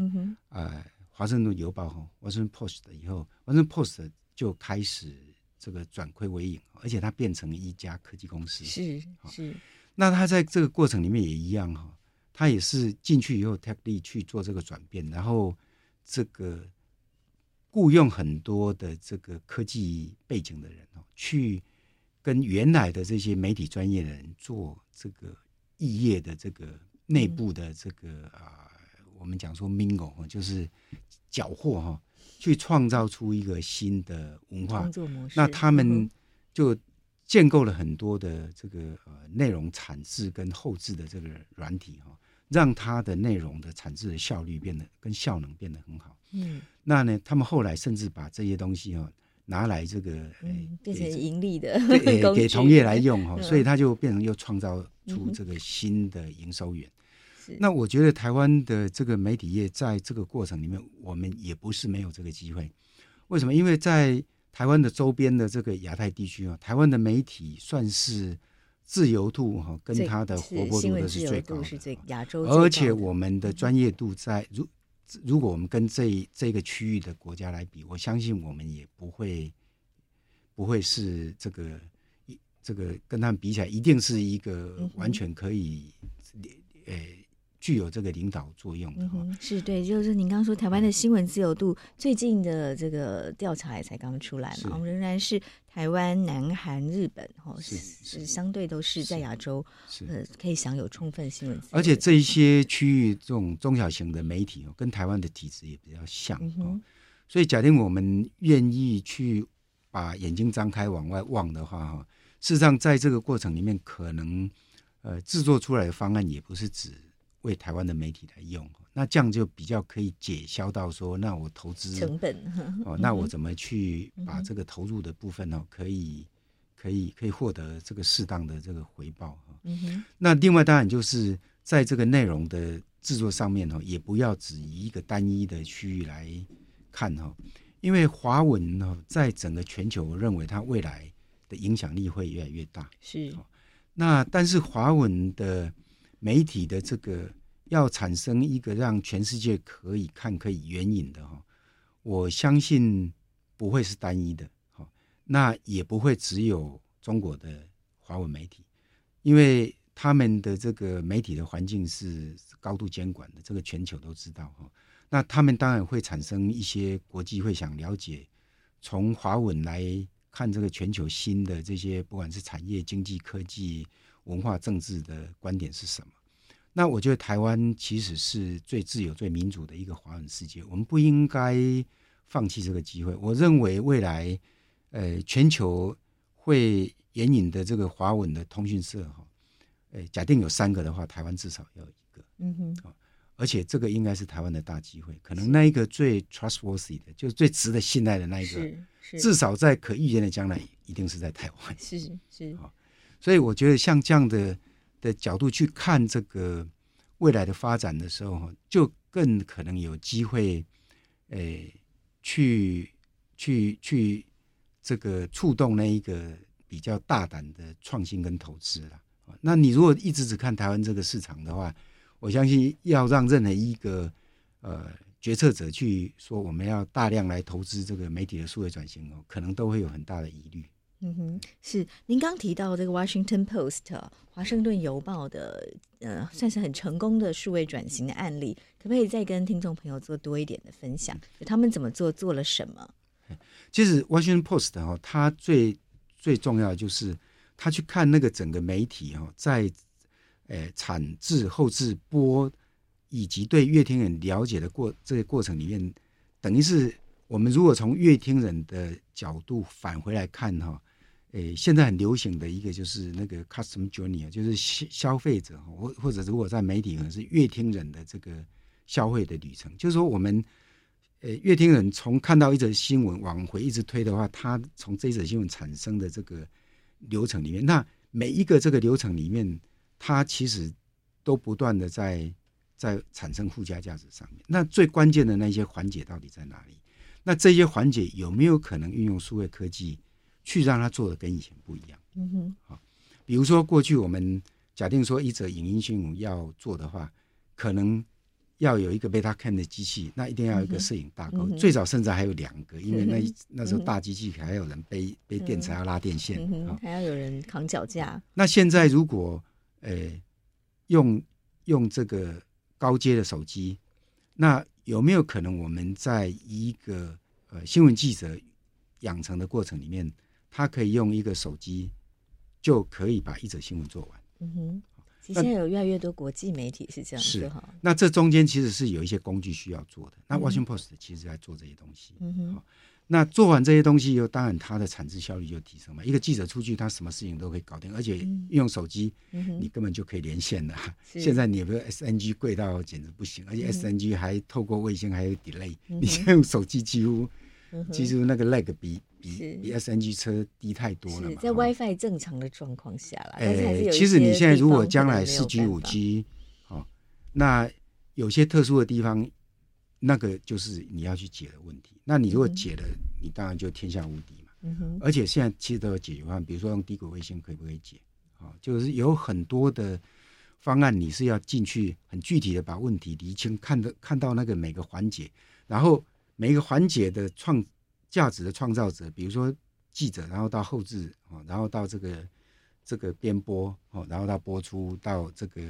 呃华盛顿邮报哈，Washington Post 以后，Washington Post 就开始这个转亏为盈，而且它变成一家科技公司。是是。那他在这个过程里面也一样哈，他也是进去以后，tech lead 去做这个转变，然后这个雇佣很多的这个科技背景的人哦，去跟原来的这些媒体专业的人做这个异业的这个内部的这个啊，我们讲说 mingle 就是缴获哈，去创造出一个新的文化。那他们就。建构了很多的这个呃内容产制跟后置的这个软体哈，让它的内容的产制的效率变得跟效能变得很好。嗯，那呢，他们后来甚至把这些东西哈拿来这个嗯变成盈利的 给给同业来用哈，所以它就变成又创造出这个新的营收源。那我觉得台湾的这个媒体业在这个过程里面，我们也不是没有这个机会。为什么？因为在台湾的周边的这个亚太地区啊，台湾的媒体算是自由度哈，跟它的活泼度都是最高的，而且我们的专业度在如如果我们跟这这个区域的国家来比，我相信我们也不会不会是这个一这个跟他们比起来，一定是一个完全可以呃。具有这个领导作用的、嗯，是对，就是您刚刚说台湾的新闻自由度，最近的这个调查也才刚出来嘛，我们仍然是台湾、南韩、日本，哦，是是相对都是在亚洲，呃，可以享有充分新闻自由。而且这一些区域这种中小型的媒体哦，跟台湾的体制也比较像、所以假定我们愿意去把眼睛张开往外望的话哈。事实上，在这个过程里面，可能呃制作出来的方案也不是只为台湾的媒体来用，那这样就比较可以解消到说，那我投资成本哦，那我怎么去把这个投入的部分呢，可以可以可以获得这个适当的这个回报哈。嗯哼。那另外当然就是在这个内容的制作上面哦，也不要只以一个单一的区域来看哈，因为华文呢，在整个全球，我认为它未来。的影响力会越来越大。是，那但是华文的媒体的这个要产生一个让全世界可以看、可以援引的哈，我相信不会是单一的。哈，那也不会只有中国的华文媒体，因为他们的这个媒体的环境是高度监管的，这个全球都知道哈。那他们当然会产生一些国际会想了解，从华文来。看这个全球新的这些，不管是产业、经济、科技、文化、政治的观点是什么？那我觉得台湾其实是最自由、最民主的一个华人世界，我们不应该放弃这个机会。我认为未来，呃，全球会援引的这个华文的通讯社，哈，呃，假定有三个的话，台湾至少要有一个，嗯哼，而且这个应该是台湾的大机会，可能那一个最 trustworthy 的，就是最值得信赖的那一个。至少在可预见的将来，一定是在台湾。是是，所以我觉得像这样的的角度去看这个未来的发展的时候，就更可能有机会，诶，去去去这个触动那一个比较大胆的创新跟投资了。那你如果一直只看台湾这个市场的话，我相信要让任何一个呃。决策者去说我们要大量来投资这个媒体的数位转型哦，可能都会有很大的疑虑。嗯哼，是您刚提到这个 Washington Post 华盛顿邮报的呃，算是很成功的数位转型的案例，可不可以再跟听众朋友做多一点的分享？他们怎么做，做了什么？其实 Washington Post 哈，它最最重要的就是他去看那个整个媒体哈，在呃产制、后制、播。以及对乐听人了解的过这个过程里面，等于是我们如果从乐听人的角度返回来看哈，诶，现在很流行的一个就是那个 custom journey，啊就是消消费者或或者如果在媒体可能是乐听人的这个消费的旅程，就是说我们诶乐听人从看到一则新闻往回一直推的话，他从这则新闻产生的这个流程里面，那每一个这个流程里面，它其实都不断的在。在产生附加价值上面，那最关键的那些环节到底在哪里？那这些环节有没有可能运用数位科技去让它做的跟以前不一样？嗯哼，好，比如说过去我们假定说一则影音新闻要做的话，可能要有一个 Betacam 的机器，那一定要有一个摄影大哥，嗯、最早甚至还有两个，因为那、嗯、那时候大机器还有人背背电池，要拉电线，嗯、还要有人扛脚架。那现在如果呃用用这个。高阶的手机，那有没有可能我们在一个呃新闻记者养成的过程里面，他可以用一个手机就可以把一则新闻做完？嗯哼，其实现在有越来越多国际媒体是这样是哈。那这中间其实是有一些工具需要做的。那 Washington Post 其实在做这些东西。嗯哼。那做完这些东西以后，当然它的产值效率就提升嘛。一个记者出去，他什么事情都可以搞定，而且用手机，你根本就可以连线了。嗯、现在你不是 SNG 贵到简直不行，而且 SNG 还透过卫星还有 delay、嗯。你现在用手机几乎，其实那个 lag 比比比 SNG 车低太多了嘛。在 WiFi 正常的状况下啦，哎、欸，其实你现在如果将来四 G 五 G，哦，那有些特殊的地方。那个就是你要去解的问题。那你如果解了，嗯、你当然就天下无敌嘛。嗯哼。而且现在其实都有解决方案，比如说用低轨卫星可以不可以解？啊，就是有很多的方案，你是要进去很具体的把问题厘清，看的看到那个每个环节，然后每一个环节的创价值的创造者，比如说记者，然后到后置啊，然后到这个这个编播哦，然后到播出到这个。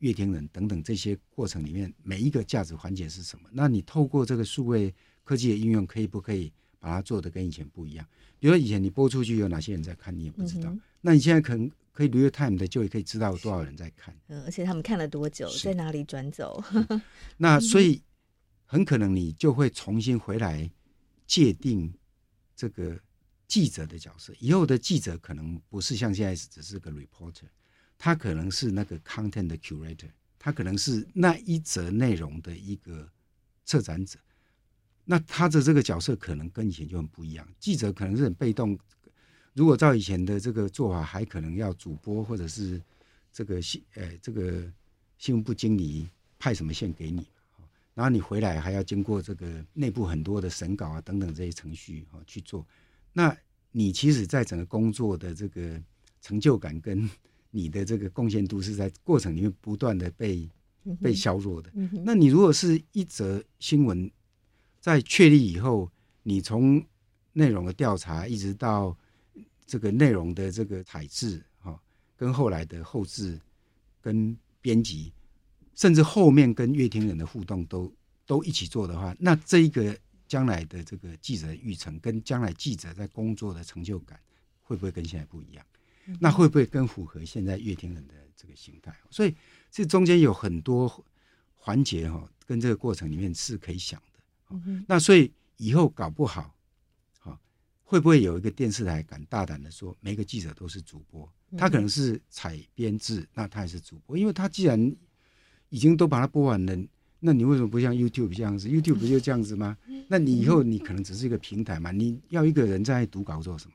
阅听人等等这些过程里面，每一个价值环节是什么？那你透过这个数位科技的应用，可以不可以把它做的跟以前不一样？比如说以前你播出去有哪些人在看，你也不知道。嗯、那你现在可能可以 real time 的就也可以知道有多少人在看。嗯，而且他们看了多久，在哪里转走？那所以很可能你就会重新回来界定这个记者的角色。以后的记者可能不是像现在只是个 reporter，他可能是那个 content 的 curator，他可能是那一则内容的一个策展者。那他的这个角色可能跟以前就很不一样。记者可能是很被动，如果照以前的这个做法，还可能要主播或者是这个新呃这个新闻部经理派什么线给你。然后你回来还要经过这个内部很多的审稿啊等等这些程序啊去做，那你其实，在整个工作的这个成就感跟你的这个贡献度是在过程里面不断的被被削弱的。那你如果是一则新闻在确立以后，你从内容的调查一直到这个内容的这个采制哈，跟后来的后置跟编辑。甚至后面跟乐听人的互动都都一起做的话，那这一个将来的这个记者的育成，跟将来记者在工作的成就感，会不会跟现在不一样？那会不会更符合现在乐听人的这个形态？所以这中间有很多环节哈，跟这个过程里面是可以想的。那所以以后搞不好，哈，会不会有一个电视台敢大胆的说，每个记者都是主播？他可能是采编制，那他也是主播，因为他既然已经都把它播完了，那你为什么不像 YouTube 这样子？YouTube 不就这样子吗？那你以后你可能只是一个平台嘛？你要一个人在读稿做什么？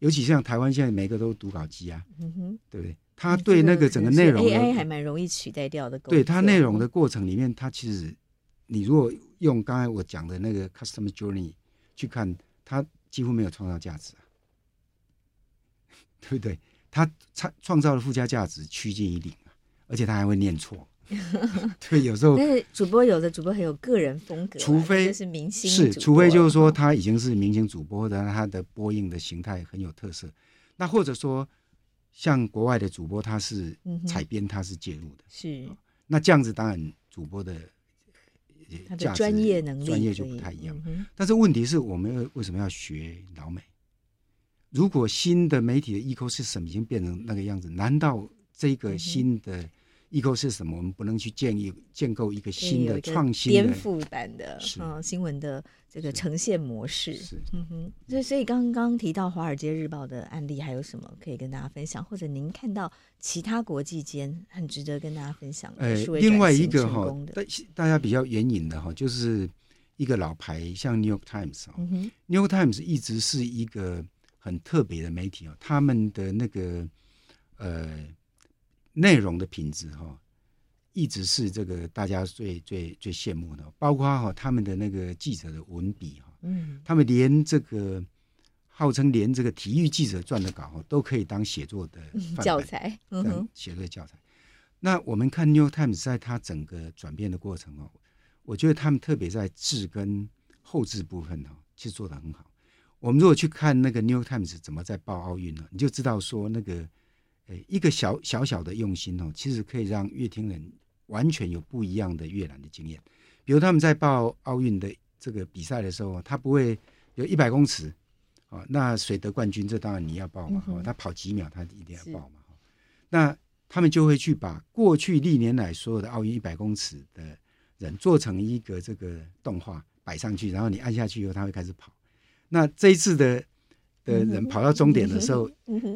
尤其像台湾现在每个都读稿机啊，嗯，对不对？他对那个整个内容 AI 还蛮容易取代掉的。对它内容的过程里面，它其实你如果用刚才我讲的那个 Customer Journey 去看，它几乎没有创造价值啊，对不对？它创创造的附加价值趋近于零啊，而且它还会念错。对，有时候但是主播有的主播很有个人风格，除非是明星，是除非就是说他已经是明星主播的，他的播音的形态很有特色。那或者说像国外的主播，他是采编，他是介入的，是那这样子当然主播的他的专业能力专业就不太一样。但是问题是我们为什么要学老美？如果新的媒体的 ecosystem 已经变成那个样子，难道这个新的？ecosystem 是什么？我们不能去建立建构一个新的创新的颠覆版的嗯新闻的这个呈现模式。是嗯哼，所以所以刚刚提到《华尔街日报》的案例，还有什么可以跟大家分享？或者您看到其他国际间很值得跟大家分享的？呃，另外一个哈，大大家比较援引的哈，就是一个老牌，像 New York Times 啊、嗯，New York Times 一直是一个很特别的媒体哦，他们的那个呃。内容的品质哈，一直是这个大家最最最羡慕的，包括哈他们的那个记者的文笔哈，嗯，他们连这个号称连这个体育记者撰的稿都可以当写作的教材，嗯哼，写作教材。那我们看《New Times》在它整个转变的过程哦，我觉得他们特别在制跟后置部分哦，其实做的很好。我们如果去看那个《New Times》怎么在报奥运呢，你就知道说那个。诶，一个小小小的用心哦，其实可以让乐听人完全有不一样的阅览的经验。比如他们在报奥运的这个比赛的时候，他不会有一百公尺，哦，那谁得冠军，这当然你要报嘛，哦，他跑几秒，他一定要报嘛。那他们就会去把过去历年来所有的奥运一百公尺的人做成一个这个动画摆上去，然后你按下去以后，他会开始跑。那这一次的。的人跑到终点的时候，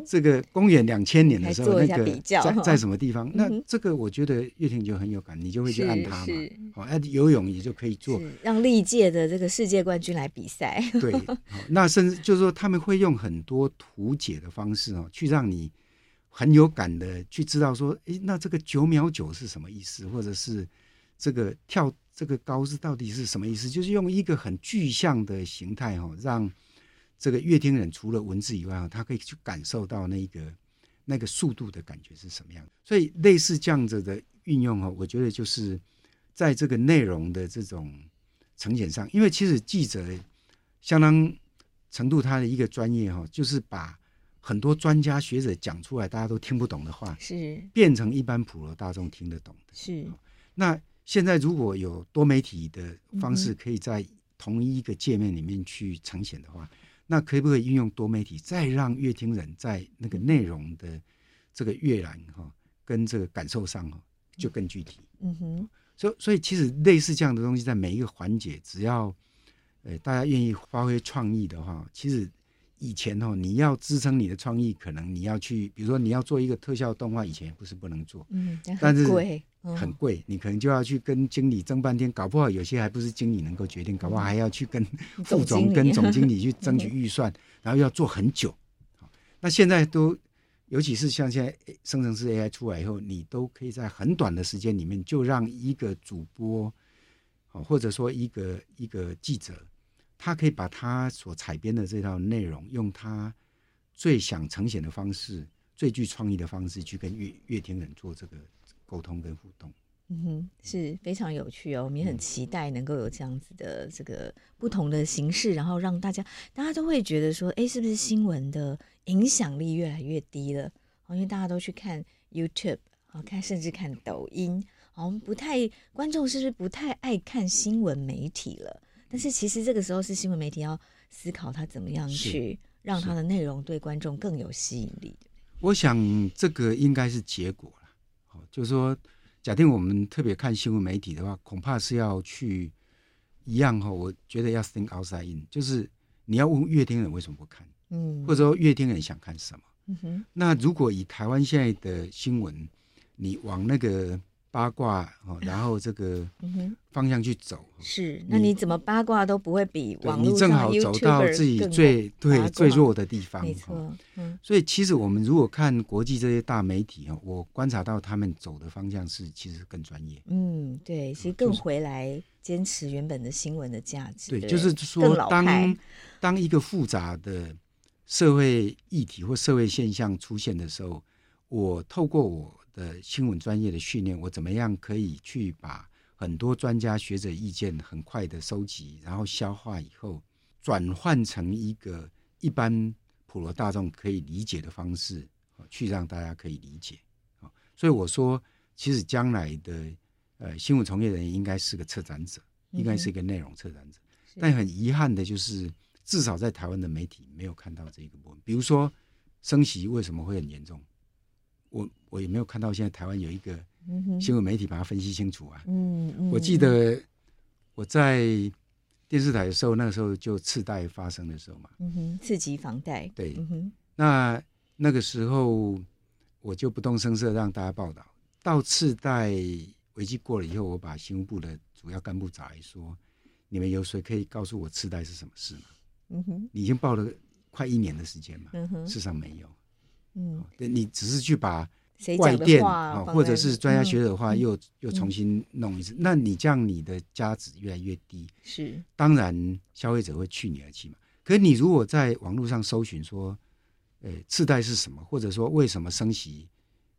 这个公元两千年的时候，那个在在什么地方？嗯、那这个我觉得阅听就很有感，你就会去按它嘛。好，那游泳也就可以做，让历届的这个世界冠军来比赛。对，那甚至就是说他们会用很多图解的方式哦，去让你很有感的去知道说，诶，那这个九秒九是什么意思？或者是这个跳这个高是到底是什么意思？就是用一个很具象的形态哦，让。这个乐听人除了文字以外啊，他可以去感受到那个那个速度的感觉是什么样。所以类似这样子的运用哈，我觉得就是在这个内容的这种呈现上，因为其实记者相当程度他的一个专业哈，就是把很多专家学者讲出来大家都听不懂的话，是变成一般普罗大众听得懂的。是。那现在如果有多媒体的方式，可以在同一个界面里面去呈现的话。嗯那可不可以运用多媒体，再让乐听人在那个内容的这个阅览哈，跟这个感受上哈，就更具体。嗯哼，所以所以其实类似这样的东西，在每一个环节，只要呃大家愿意发挥创意的话，其实以前哦，你要支撑你的创意，可能你要去，比如说你要做一个特效动画，以前不是不能做，嗯，但是贵，很贵，你可能就要去跟经理争半天，搞不好有些还不是经理能够决定，搞不好还要去跟副总跟总经理去争取预算，然后要做很久。那现在都，尤其是像现在生成式 AI 出来以后，你都可以在很短的时间里面就让一个主播，或者说一个一个记者。他可以把他所采编的这套内容，用他最想呈现的方式、最具创意的方式去跟阅阅听人做这个沟通跟互动。嗯哼，是非常有趣哦。我们也很期待能够有这样子的这个不同的形式，然后让大家大家都会觉得说，哎，是不是新闻的影响力越来越低了？因为大家都去看 YouTube，啊，看甚至看抖音，好像不太观众是不是不太爱看新闻媒体了？但是其实这个时候是新闻媒体要思考他怎么样去让他的内容对观众更有吸引力。我想这个应该是结果了。好，就是说，假定我们特别看新闻媒体的话，恐怕是要去一样哈。我觉得要 think outside in，就是你要问阅听人为什么不看，嗯，或者说阅听人想看什么。嗯哼。那如果以台湾现在的新闻，你往那个。八卦哦，然后这个方向去走，嗯、是那你怎么八卦都不会比网络上你正好走到自己最对最弱的地方，没错。嗯，所以其实我们如果看国际这些大媒体哦，我观察到他们走的方向是其实更专业。嗯，对，其实更回来坚持原本的新闻的价值。对，就是说当当一个复杂的社会议题或社会现象出现的时候，我透过我。的新闻专业的训练，我怎么样可以去把很多专家学者意见很快的收集，然后消化以后，转换成一个一般普罗大众可以理解的方式，去让大家可以理解。所以我说，其实将来的呃新闻从业人员应该是个策展者，应该是一个内容策展者。但很遗憾的就是，至少在台湾的媒体没有看到这个部分。比如说，升息为什么会很严重？我我也没有看到现在台湾有一个新闻媒体把它分析清楚啊。嗯嗯。我记得我在电视台的时候，那个时候就次贷发生的时候嘛。嗯哼。次级房贷。对。嗯哼。那那个时候我就不动声色让大家报道。到次贷危机过了以后，我把新闻部的主要干部找来说：“你们有谁可以告诉我次贷是什么事吗？”嗯哼。你已经报了快一年的时间嘛。嗯哼。事实上没有。嗯，你只是去把外电啊，或者是专家学者的话，又又重新弄一次，那你这样你的价值越来越低。是，当然消费者会去你而去嘛。可是你如果在网络上搜寻说，呃，次贷是什么，或者说为什么升息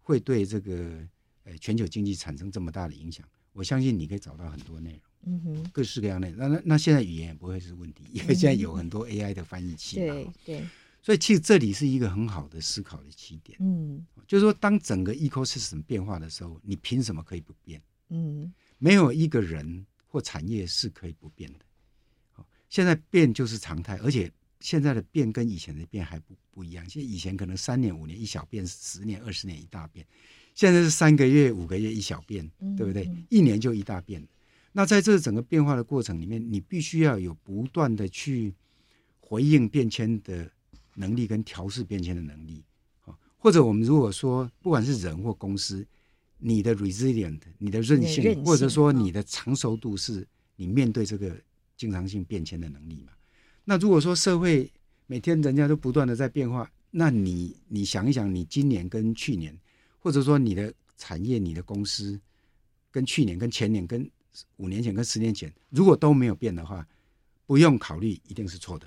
会对这个呃全球经济产生这么大的影响，我相信你可以找到很多内容。嗯哼，各式各样的内容。那那那现在语言也不会是问题，因为现在有很多 AI 的翻译器嘛。对对。所以其实这里是一个很好的思考的起点，嗯，就是说，当整个 ecosystem 变化的时候，你凭什么可以不变？嗯，没有一个人或产业是可以不变的。现在变就是常态，而且现在的变跟以前的变还不不一样。现在以前可能三年五年一小变，十年二十年一大变，现在是三个月五个月一小变，对不对？一年就一大变。那在这整个变化的过程里面，你必须要有不断的去回应变迁的。能力跟调试变迁的能力，或者我们如果说不管是人或公司，你的 resilient，你的韧性，性或者说你的成熟度，是你面对这个经常性变迁的能力嘛？那如果说社会每天人家都不断的在变化，那你你想一想，你今年跟去年，或者说你的产业、你的公司跟去年、跟前年、跟五年前、跟十年前，如果都没有变的话。不用考虑，一定是错的。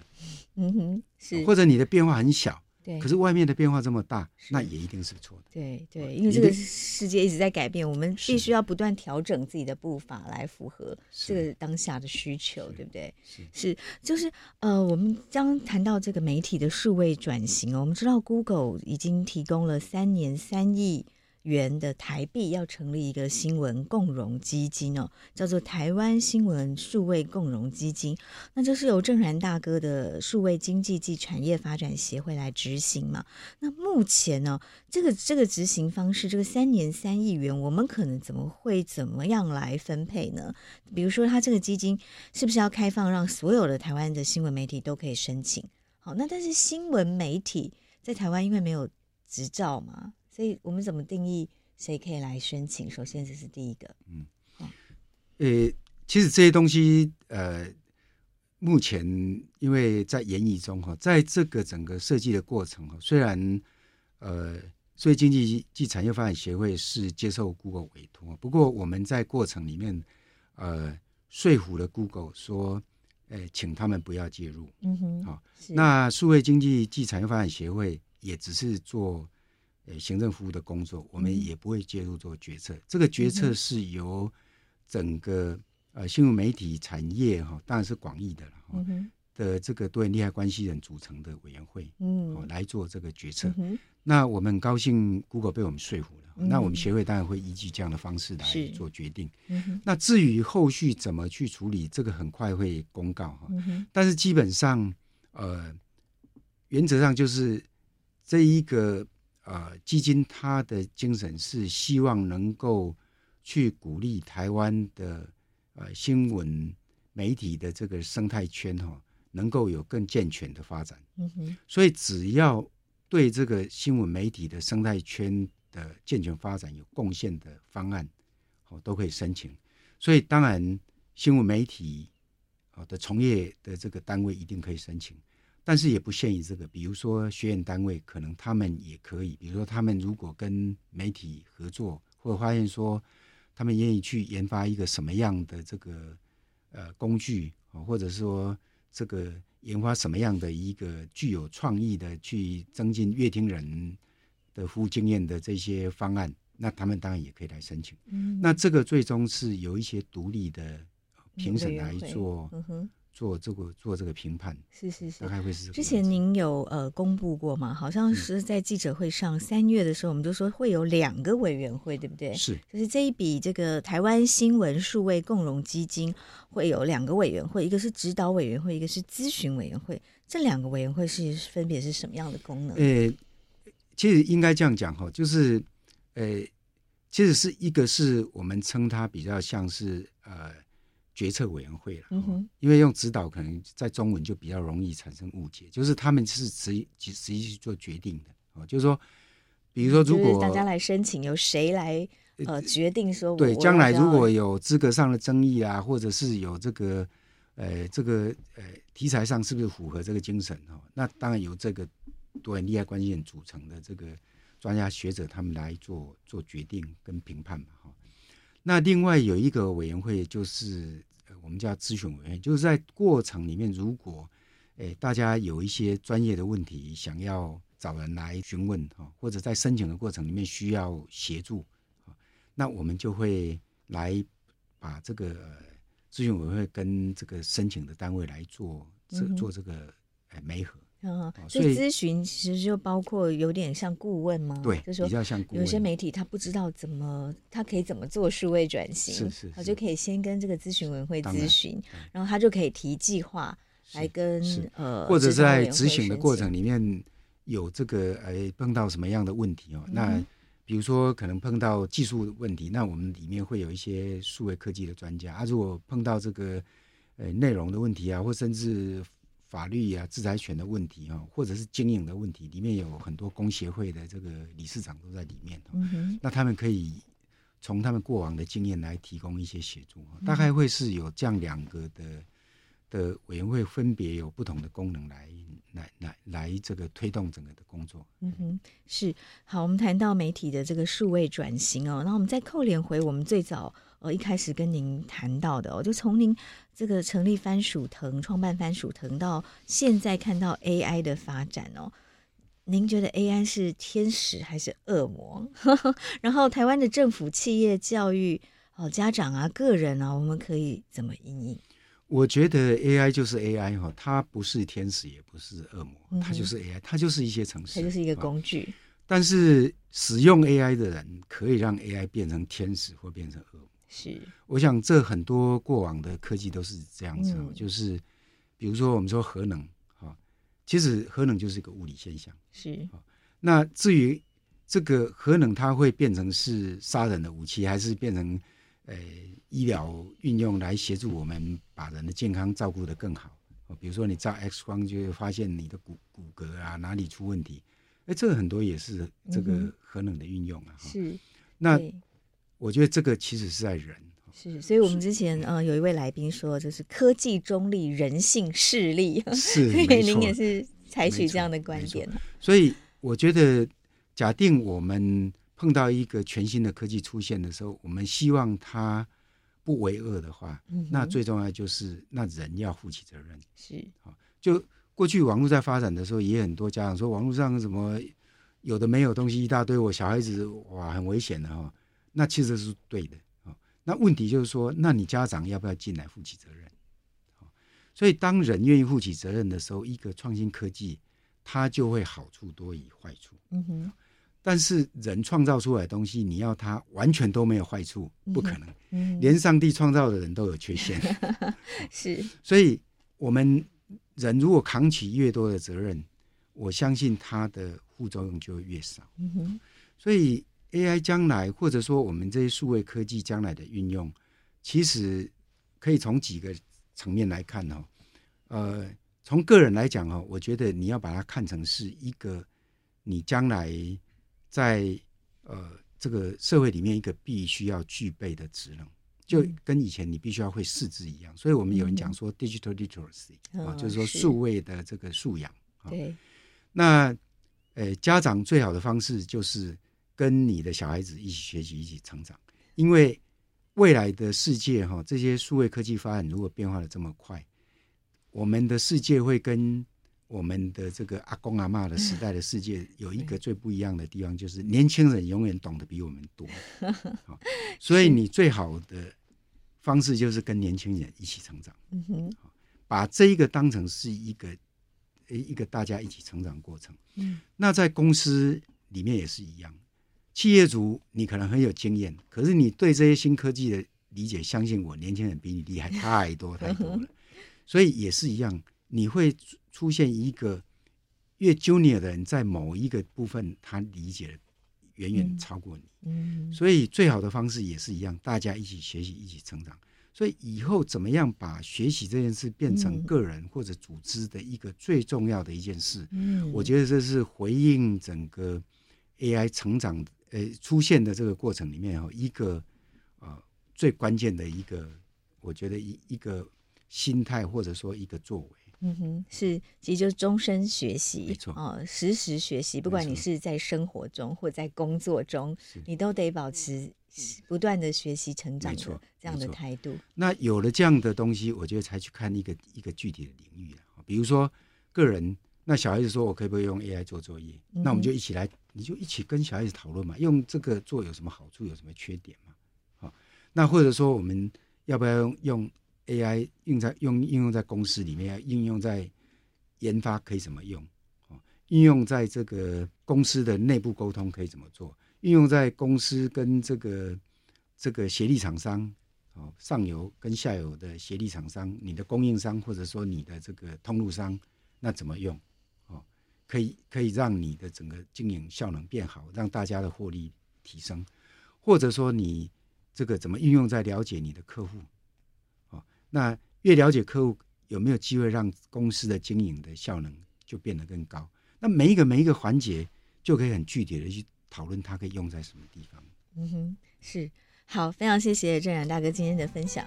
嗯哼，是。或者你的变化很小，对。可是外面的变化这么大，那也一定是错的。对对，因为这个世界一直在改变，我们必须要不断调整自己的步伐来符合这个当下的需求，对不对？是是，就是呃，我们将谈到这个媒体的数位转型哦，我们知道 Google 已经提供了三年三亿元的台币要成立一个新闻共融基金哦，叫做台湾新闻数位共融基金。那就是由正然大哥的数位经济暨产业发展协会来执行嘛？那目前呢，这个这个执行方式，这个三年三亿元，我们可能怎么会怎么样来分配呢？比如说，他这个基金是不是要开放让所有的台湾的新闻媒体都可以申请？好，那但是新闻媒体在台湾因为没有执照嘛，所以我们怎么定义谁可以来申请？首先这是第一个。嗯，好，呃，其实这些东西，呃，目前因为在研议中哈，在这个整个设计的过程哈，虽然呃。所以，经济暨产业发展协会是接受 Google 委托，不过我们在过程里面，呃，说服了 Google 说，呃，请他们不要介入。嗯哼，好、哦，那数位经济暨产业发展协会也只是做呃行政服务的工作，我们也不会介入做决策。嗯、这个决策是由整个呃新闻媒体产业哈、哦，当然是广义的了。哦、嗯。的这个多元利害关系人组成的委员会，嗯，哦，来做这个决策。嗯、那我们很高兴，Google 被我们说服了。嗯、那我们协会当然会依据这样的方式来做决定。嗯、那至于后续怎么去处理，这个很快会公告哈。嗯、但是基本上，呃，原则上就是这一个呃基金，它的精神是希望能够去鼓励台湾的呃新闻媒体的这个生态圈哈。能够有更健全的发展，嗯哼，所以只要对这个新闻媒体的生态圈的健全发展有贡献的方案，哦，都可以申请。所以当然，新闻媒体啊的从业的这个单位一定可以申请，但是也不限于这个。比如说学院单位，可能他们也可以。比如说他们如果跟媒体合作，或者发现说他们愿意去研发一个什么样的这个呃工具啊，或者说。这个研发什么样的一个具有创意的去增进乐听人的服务经验的这些方案，那他们当然也可以来申请。嗯，那这个最终是有一些独立的评审来做。嗯做这个做这个评判是是是，大概会是之前您有呃公布过吗？好像是在记者会上三月的时候，我们就说会有两个委员会，对不对？是，就是这一笔这个台湾新闻数位共融基金会有两个委员会，一个是指导委员会，一个是咨询委员会。这两个委员会是分别是什么样的功能？呃，其实应该这样讲哈，就是呃，其实是一个是我们称它比较像是呃。决策委员会了，因为用指导可能在中文就比较容易产生误解，就是他们是实际实际去做决定的哦，就是说，比如说如果大家来申请，由谁来呃决定说，对，将来如果有资格上的争议啊，或者是有这个呃这个呃题材上是不是符合这个精神哦，那当然由这个多元利害关系人组成的这个专家学者他们来做做决定跟评判嘛哈。那另外有一个委员会，就是我们叫咨询委员会，就是在过程里面，如果诶大家有一些专业的问题想要找人来询问哈，或者在申请的过程里面需要协助，那我们就会来把这个咨询委员会跟这个申请的单位来做这做这个诶媒合。嗯，所以咨询其实就包括有点像顾问吗？对，就是比较像顾问。有些媒体他不知道怎么，他可以怎么做数位转型，是是，他就可以先跟这个咨询委员会咨询，然后他就可以提计划来跟呃，或者在执行的过程里面有这个呃碰到什么样的问题哦？那比如说可能碰到技术问题，那我们里面会有一些数位科技的专家啊。如果碰到这个呃内容的问题啊，或甚至。法律啊，制裁权的问题啊，或者是经营的问题，里面有很多工协会的这个理事长都在里面。嗯哼，那他们可以从他们过往的经验来提供一些协助。大概会是有这样两个的的委员会，分别有不同的功能来来来来这个推动整个的工作。嗯哼，是好。我们谈到媒体的这个数位转型哦，那我们再扣连回我们最早。呃，一开始跟您谈到的，我就从您这个成立番薯藤、创办番薯藤到现在看到 AI 的发展哦，您觉得 AI 是天使还是恶魔？然后台湾的政府、企业、教育、哦家长啊、个人啊，我们可以怎么应应？我觉得 AI 就是 AI 哈，它不是天使，也不是恶魔，它就是 AI，它就是一些程式，它就是一个工具。但是使用 AI 的人可以让 AI 变成天使或变成恶魔。是，我想这很多过往的科技都是这样子，嗯、就是比如说我们说核能，哈，其实核能就是一个物理现象，是。那至于这个核能它会变成是杀人的武器，还是变成呃医疗运用来协助我们把人的健康照顾得更好？比如说你照 X 光就会发现你的骨骨骼啊哪里出问题，哎，这个很多也是这个核能的运用啊。是，那我觉得这个其实是在人。是，所以我们之前呃有一位来宾说，就是科技中立，人性势利。是，所以您也是采取这样的观点。所以我觉得，假定我们碰到一个全新的科技出现的时候，我们希望它不为恶的话，嗯、那最重要就是那人要负起责任。是，就过去网络在发展的时候，也很多家长说网络上什么有的没有东西一大堆，我小孩子哇很危险的哈，那其实是对的。那问题就是说，那你家长要不要进来负起责任？所以当人愿意负起责任的时候，一个创新科技它就会好处多于坏处。嗯哼。但是人创造出来的东西，你要它完全都没有坏处，不可能。嗯。连上帝创造的人都有缺陷。是。所以我们人如果扛起越多的责任，我相信它的副作用就会越少。嗯哼。所以。AI 将来，或者说我们这些数位科技将来的运用，其实可以从几个层面来看哦。呃，从个人来讲哦，我觉得你要把它看成是一个你将来在呃这个社会里面一个必须要具备的职能，就跟以前你必须要会识字一样。所以我们有人讲说 digital literacy 啊，就是说数位的这个素养。对。那呃，家长最好的方式就是。跟你的小孩子一起学习，一起成长，因为未来的世界哈，这些数位科技发展如果变化的这么快，我们的世界会跟我们的这个阿公阿妈的时代的世界有一个最不一样的地方，就是年轻人永远懂得比我们多。所以你最好的方式就是跟年轻人一起成长。嗯哼，把这一个当成是一个一个大家一起成长过程。嗯，那在公司里面也是一样。企业主，你可能很有经验，可是你对这些新科技的理解，相信我，年轻人比你厉害太多太多了。所以也是一样，你会出现一个越 junior 的人，在某一个部分他理解的远远超过你。嗯，所以最好的方式也是一样，大家一起学习，一起成长。所以以后怎么样把学习这件事变成个人或者组织的一个最重要的一件事？嗯，我觉得这是回应整个 AI 成长。呃，出现的这个过程里面哦，一个呃最关键的一个，我觉得一一个心态或者说一个作为，嗯哼，是其实就是终身学习，没错哦，时时学习，不管你是在生活中或在工作中，你都得保持不断的学习成长的这样的态度。那有了这样的东西，我觉得才去看一个一个具体的领域啊，比如说个人。那小孩子说：“我可不可以用 AI 做作业？”那我们就一起来，你就一起跟小孩子讨论嘛，用这个做有什么好处，有什么缺点嘛？好，那或者说我们要不要用用 AI 用在用应用在公司里面，应用在研发可以怎么用？哦，应用在这个公司的内部沟通可以怎么做？应用在公司跟这个这个协力厂商，哦，上游跟下游的协力厂商，你的供应商或者说你的这个通路商，那怎么用？可以可以让你的整个经营效能变好，让大家的获利提升，或者说你这个怎么运用在了解你的客户，哦，那越了解客户，有没有机会让公司的经营的效能就变得更高？那每一个每一个环节就可以很具体的去讨论它可以用在什么地方。嗯哼，是好，非常谢谢郑然大哥今天的分享。